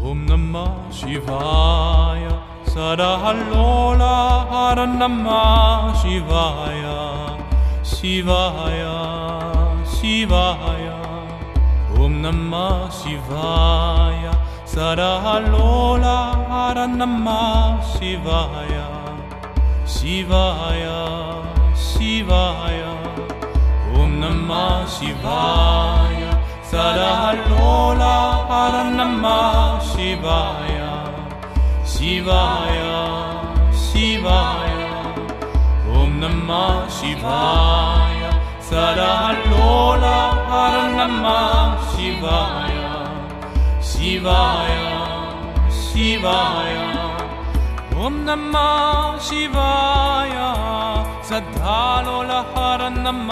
Om Namah Shivaya. Sadahalola Hara Namah Shivaya. Shivaya Shivaya. Om Namah Shivaya. Sadahalola Hara Namah Shivaya. Shivaya Shivaya. Om Namah Shivaya हर नम्मा शिवाय शिवाय शिवाय ॐ नम् शिवाय सरलोला हर नम् शिवाय शिवाय शिवाय ॐ नम शिवाय श्रद्धा लोला हर नम्